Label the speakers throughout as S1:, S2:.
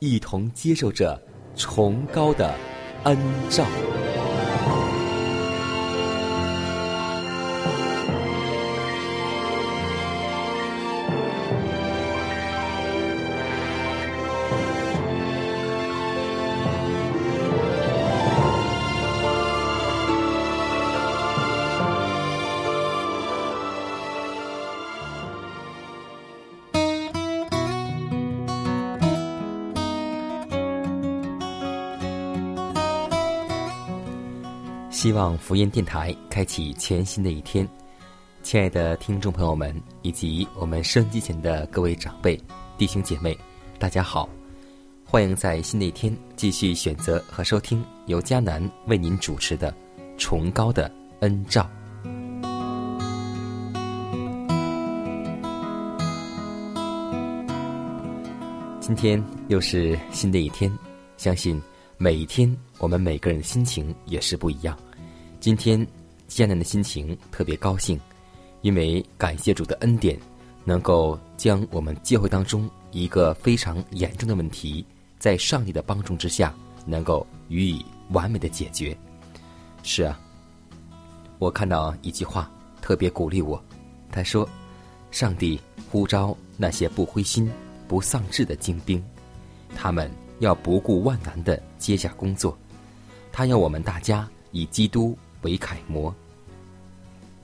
S1: 一同接受着崇高的恩照。希望福音电台开启全新的一天，亲爱的听众朋友们，以及我们收音机前的各位长辈、弟兄姐妹，大家好！欢迎在新的一天继续选择和收听由迦南为您主持的《崇高的恩照》。今天又是新的一天，相信每一天我们每个人的心情也是不一样。今天艰难的心情特别高兴，因为感谢主的恩典，能够将我们教会当中一个非常严重的问题，在上帝的帮助之下，能够予以完美的解决。是啊，我看到一句话特别鼓励我，他说：“上帝呼召那些不灰心、不丧志的精兵，他们要不顾万难的接下工作，他要我们大家以基督。”为楷模。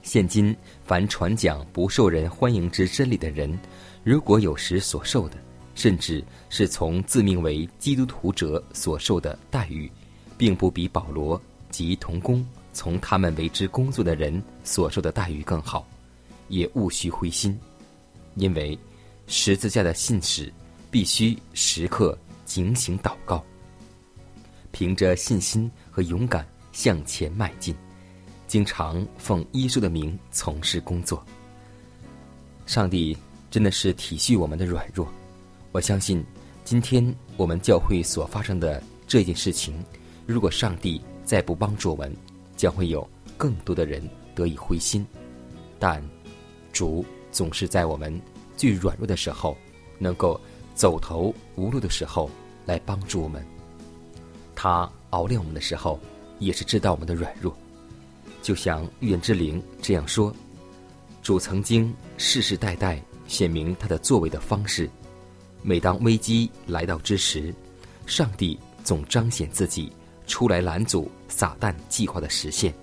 S1: 现今凡传讲不受人欢迎之真理的人，如果有时所受的，甚至是从自命为基督徒者所受的待遇，并不比保罗及同工从他们为之工作的人所受的待遇更好，也勿须灰心，因为十字架的信使必须时刻警醒祷告，凭着信心和勇敢向前迈进。经常奉耶稣的名从事工作。上帝真的是体恤我们的软弱。我相信，今天我们教会所发生的这件事情，如果上帝再不帮助我们，将会有更多的人得以灰心。但主总是在我们最软弱的时候，能够走投无路的时候来帮助我们。他熬炼我们的时候，也是知道我们的软弱。就像预言之灵这样说：“主曾经世世代代显明他的作为的方式。每当危机来到之时，上帝总彰显自己出来拦阻撒旦计划的实现。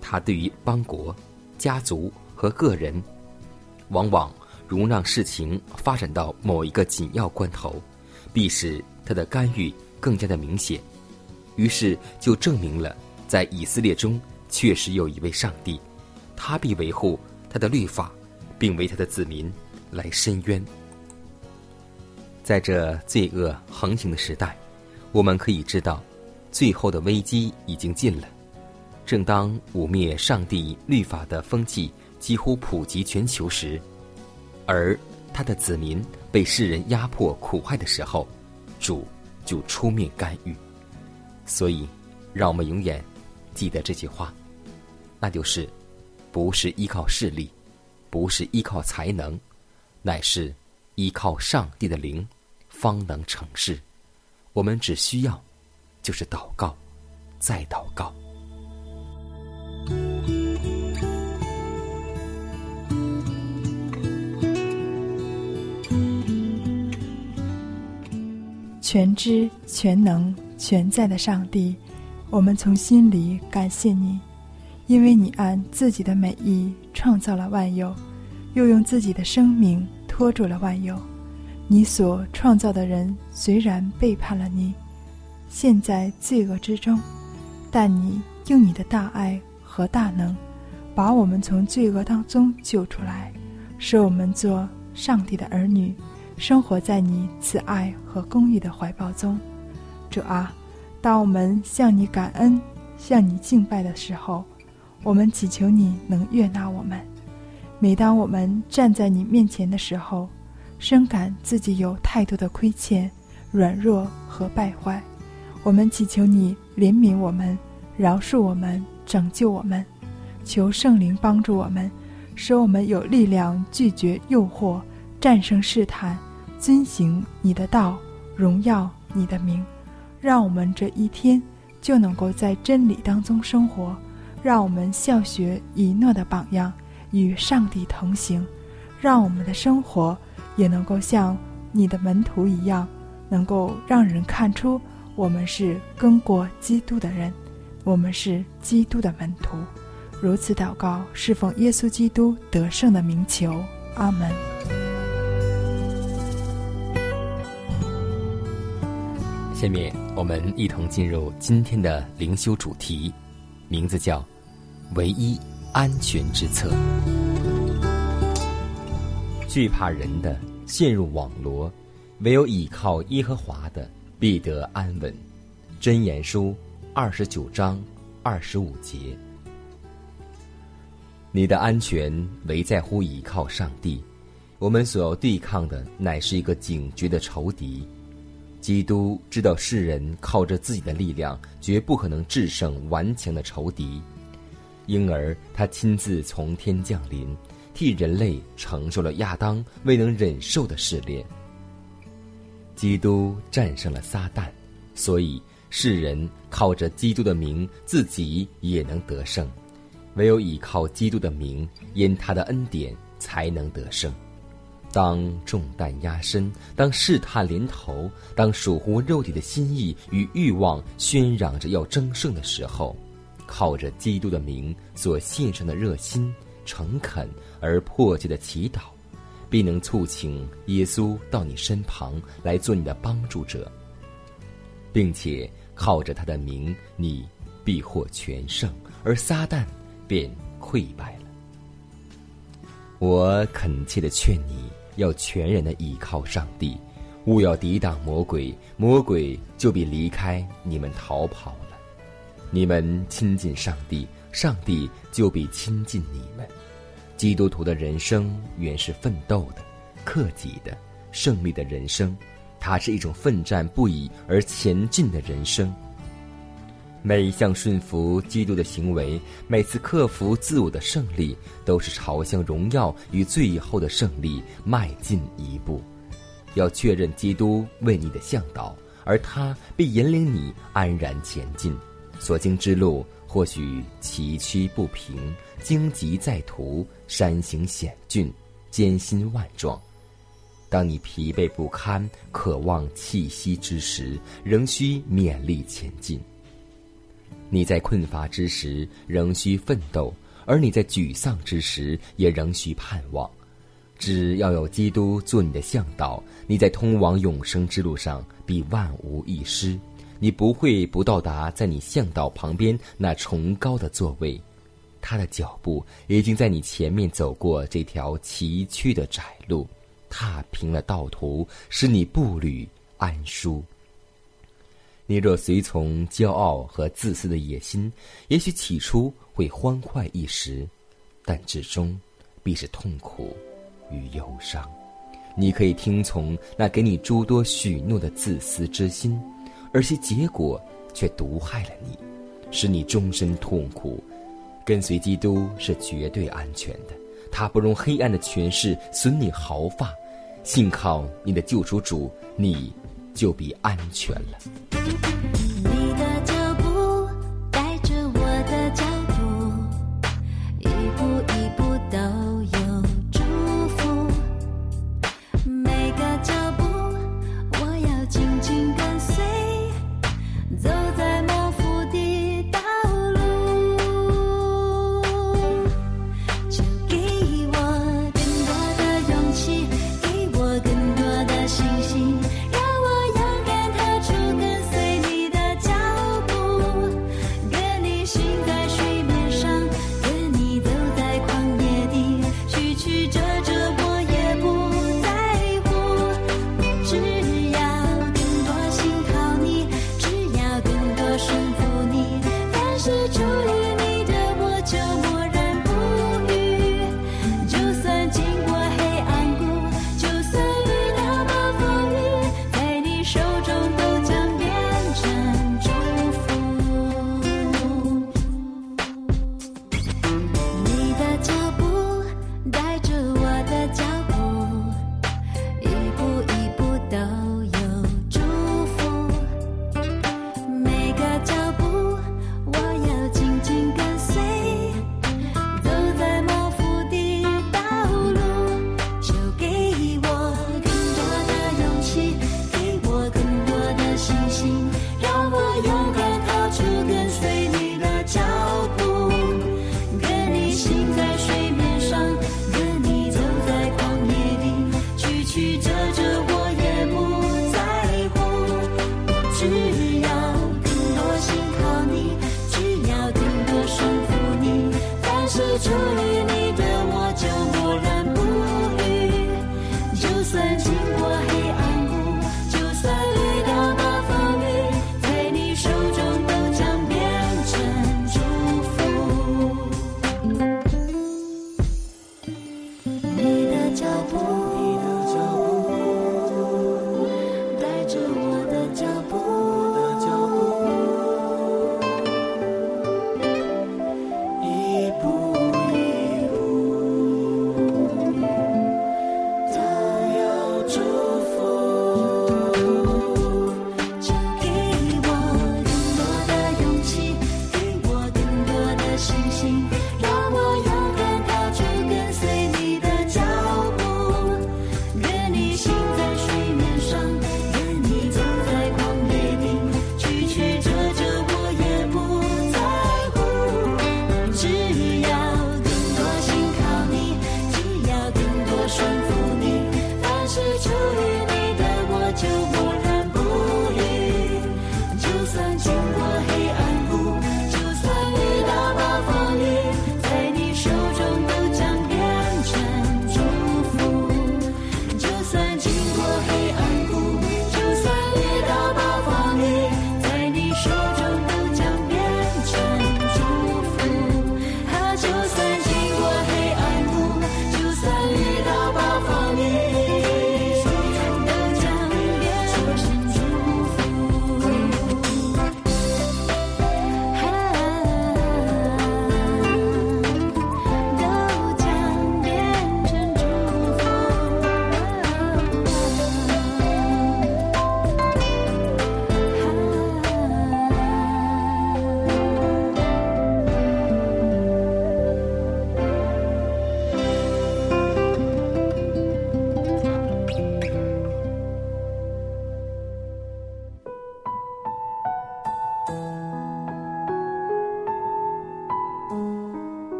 S1: 他对于邦国、家族和个人，往往容让事情发展到某一个紧要关头，必使他的干预更加的明显。于是就证明了在以色列中。”确实有一位上帝，他必维护他的律法，并为他的子民来伸冤。在这罪恶横行的时代，我们可以知道，最后的危机已经近了。正当污蔑上帝律法的风气几乎普及全球时，而他的子民被世人压迫苦害的时候，主就出面干预。所以，让我们永远。记得这句话。那就是不是依靠势力不是依靠才能乃是依靠上帝的灵方能成事。我们只需要就是祷告再祷告。
S2: 全知全能全在的上帝我们从心里感谢你，因为你按自己的美意创造了万有，又用自己的生命托住了万有。你所创造的人虽然背叛了你，陷在罪恶之中，但你用你的大爱和大能，把我们从罪恶当中救出来，使我们做上帝的儿女。生活在你慈爱和公义的怀抱中，主啊，当我们向你感恩、向你敬拜的时候，我们祈求你能悦纳我们。每当我们站在你面前的时候，深感自己有太多的亏欠、软弱和败坏，我们祈求你怜悯我们、饶恕我们、拯救我们，求圣灵帮助我们，使我们有力量拒绝诱惑、战胜试探。遵行你的道，荣耀你的名，让我们这一天就能够在真理当中生活，让我们效学以诺的榜样，与上帝同行，让我们的生活也能够像你的门徒一样，能够让人看出我们是跟过基督的人，我们是基督的门徒。如此祷告，侍奉耶稣基督得胜的名求，阿门。
S1: 下面我们一同进入今天的灵修主题，名字叫“唯一安全之策”。惧怕人的陷入网罗，唯有倚靠耶和华的必得安稳。箴言书二十九章二十五节。你的安全唯在乎倚靠上帝。我们所要对抗的乃是一个警觉的仇敌。基督知道世人靠着自己的力量绝不可能制胜顽强的仇敌，因而他亲自从天降临，替人类承受了亚当未能忍受的试炼。基督战胜了撒旦，所以世人靠着基督的名，自己也能得胜。唯有依靠基督的名，因他的恩典才能得胜。当重担压身，当试探临头，当属乎肉体的心意与欲望喧嚷着要争胜的时候，靠着基督的名所献上的热心、诚恳而迫切的祈祷，必能促请耶稣到你身旁来做你的帮助者，并且靠着他的名，你必获全胜，而撒旦便溃败了。我恳切的劝你。要全然的依靠上帝，勿要抵挡魔鬼，魔鬼就必离开你们逃跑了。你们亲近上帝，上帝就必亲近你们。基督徒的人生原是奋斗的、克己的、胜利的人生，它是一种奋战不已而前进的人生。每一项顺服基督的行为，每次克服自我的胜利，都是朝向荣耀与最后的胜利迈进一步。要确认基督为你的向导，而他必引领你安然前进。所经之路或许崎岖不平、荆棘在途、山形险峻、艰辛万状。当你疲惫不堪、渴望气息之时，仍需勉力前进。你在困乏之时仍需奋斗，而你在沮丧之时也仍需盼望。只要有基督做你的向导，你在通往永生之路上必万无一失。你不会不到达在你向导旁边那崇高的座位，他的脚步已经在你前面走过这条崎岖的窄路，踏平了道途，使你步履安舒。你若随从骄傲和自私的野心，也许起初会欢快一时，但至终必是痛苦与忧伤。你可以听从那给你诸多许诺的自私之心，而其结果却毒害了你，使你终身痛苦。跟随基督是绝对安全的，他不容黑暗的权势损你毫发。信靠你的救赎主，你。就比安全了。
S3: 出于你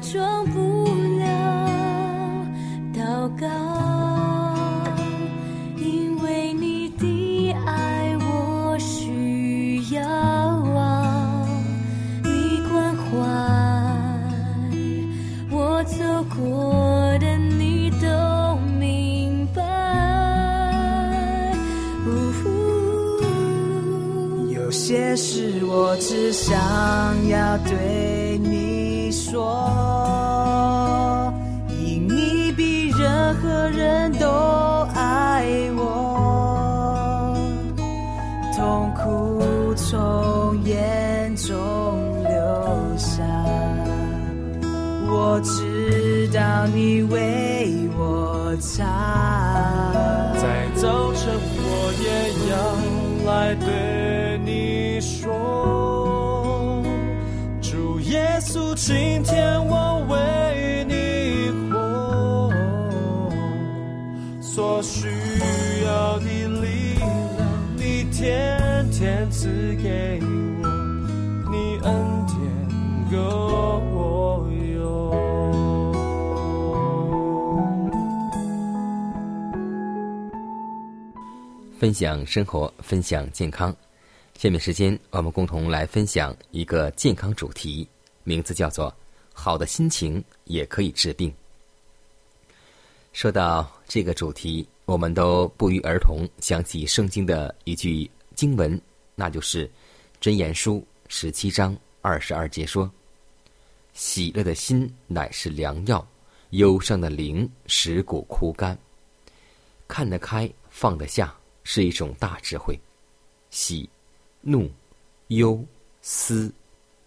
S3: 装
S4: 今天我为你活，所需要的力量，你天天赐给我，你恩典够我用。
S1: 分享生活，分享健康。下面时间，我们共同来分享一个健康主题，名字叫做“好的心情也可以治病。说到这个主题，我们都不约而同想起圣经的一句经文，那就是《箴言书》十七章二十二节说：“喜乐的心乃是良药，忧伤的灵使骨枯干。看得开，放得下，是一种大智慧。喜、怒、忧、思、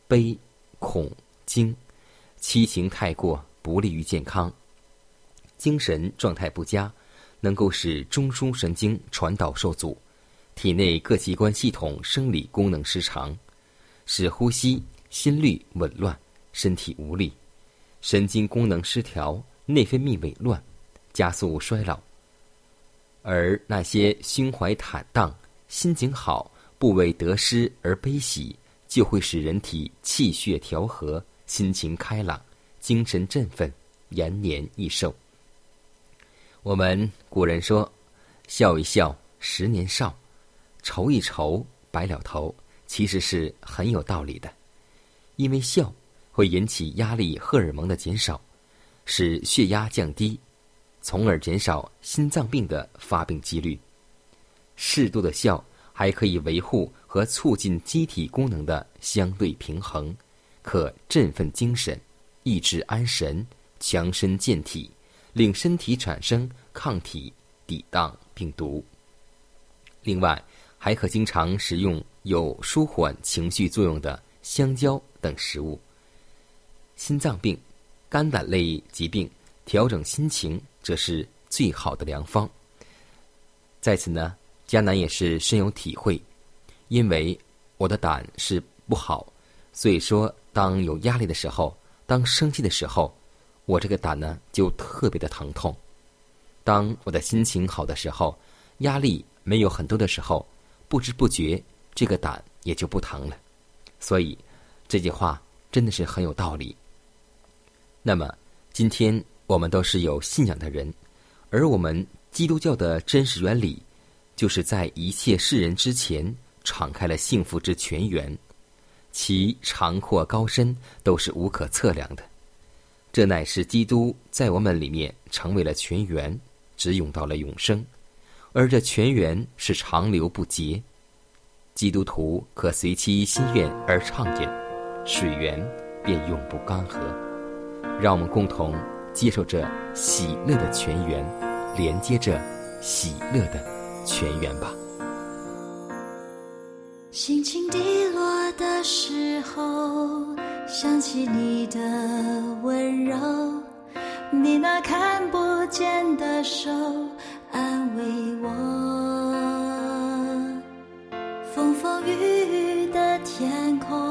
S1: 悲、恐、惊，七情太过，不利于健康。”精神状态不佳，能够使中枢神经传导受阻，体内各器官系统生理功能失常，使呼吸、心率紊乱，身体无力，神经功能失调，内分泌紊乱，加速衰老。而那些胸怀坦荡、心情好、不为得失而悲喜，就会使人体气血调和，心情开朗，精神振奋，延年益寿。我们古人说：“笑一笑，十年少；愁一愁，白了头。”其实是很有道理的，因为笑会引起压力荷尔蒙的减少，使血压降低，从而减少心脏病的发病几率。适度的笑还可以维护和促进机体功能的相对平衡，可振奋精神，益智安神，强身健体。令身体产生抗体，抵挡病毒。另外，还可经常食用有舒缓情绪作用的香蕉等食物。心脏病、肝胆类疾病，调整心情则是最好的良方。在此呢，迦南也是深有体会，因为我的胆是不好，所以说当有压力的时候，当生气的时候。我这个胆呢，就特别的疼痛。当我的心情好的时候，压力没有很多的时候，不知不觉这个胆也就不疼了。所以这句话真的是很有道理。那么今天我们都是有信仰的人，而我们基督教的真实原理，就是在一切世人之前敞开了幸福之泉源，其长阔高深都是无可测量的。这乃是基督在我们里面成为了泉源，只涌到了永生，而这泉源是长流不竭。基督徒可随其心愿而畅饮，水源便永不干涸。让我们共同接受这喜乐的泉源，连接着喜乐的泉源吧。
S3: 心情低落的时候。想起你的温柔，你那看不见的手安慰我。风风雨雨的天空，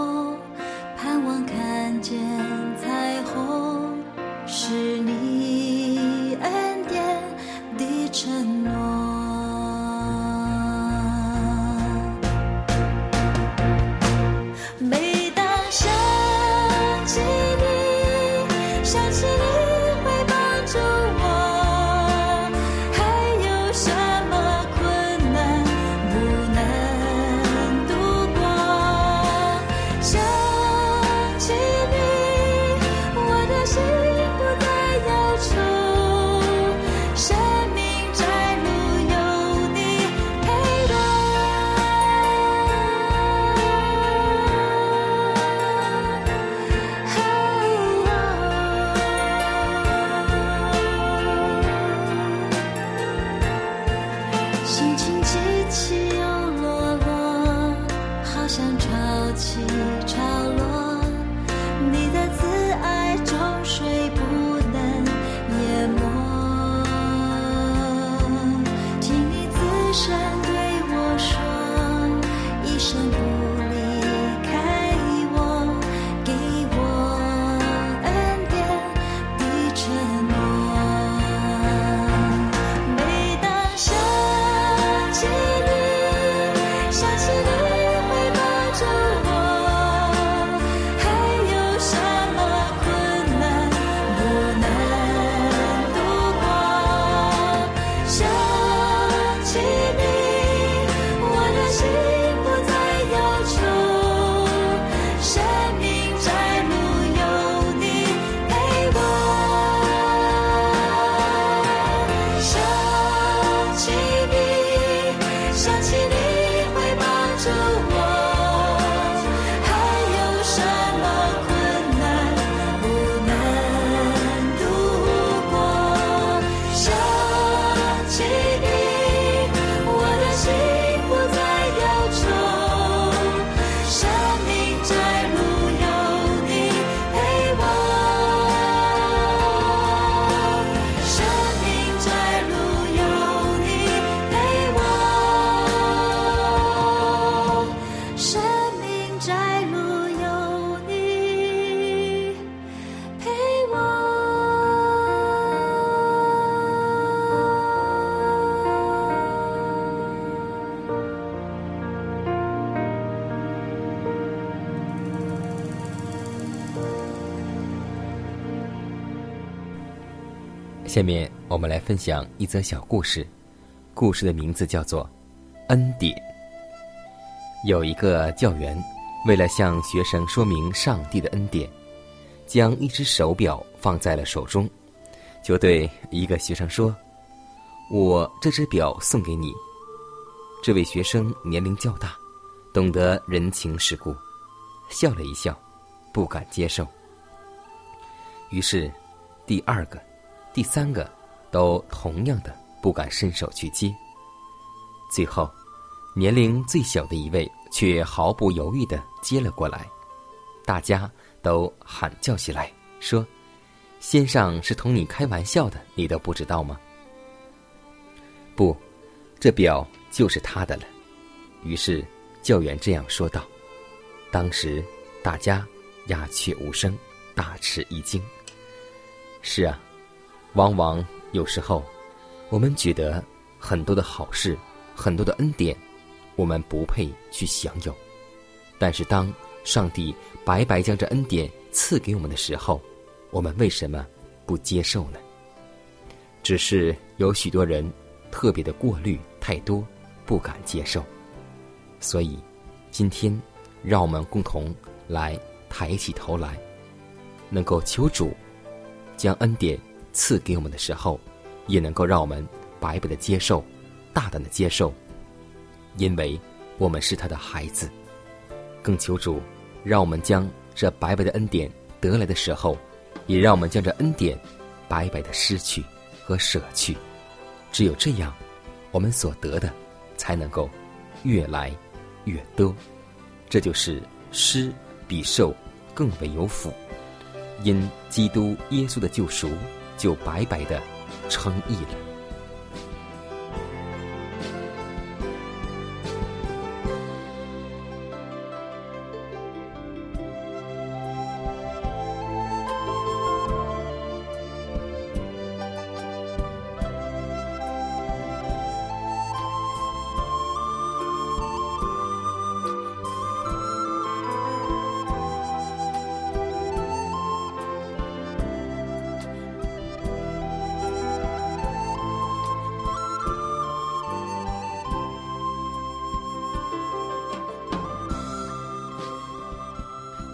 S1: 下面我们来分享一则小故事，故事的名字叫做《恩典》。有一个教员，为了向学生说明上帝的恩典，将一只手表放在了手中，就对一个学生说：“我这只表送给你。”这位学生年龄较大，懂得人情世故，笑了一笑，不敢接受。于是，第二个。第三个，都同样的不敢伸手去接。最后，年龄最小的一位却毫不犹豫的接了过来，大家都喊叫起来，说：“先生是同你开玩笑的，你都不知道吗？”不，这表就是他的了。于是教员这样说道。当时大家鸦雀无声，大吃一惊。是啊。往往有时候，我们觉得很多的好事、很多的恩典，我们不配去享有。但是当上帝白白将这恩典赐给我们的时候，我们为什么不接受呢？只是有许多人特别的过滤太多，不敢接受。所以，今天让我们共同来抬起头来，能够求主将恩典。赐给我们的时候，也能够让我们白白的接受，大胆的接受，因为我们是他的孩子。更求主，让我们将这白白的恩典得来的时候，也让我们将这恩典白白的失去和舍去。只有这样，我们所得的才能够越来越多。这就是施比受更为有福，因基督耶稣的救赎。就白白的称义了。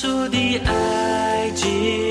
S4: 稣的爱情。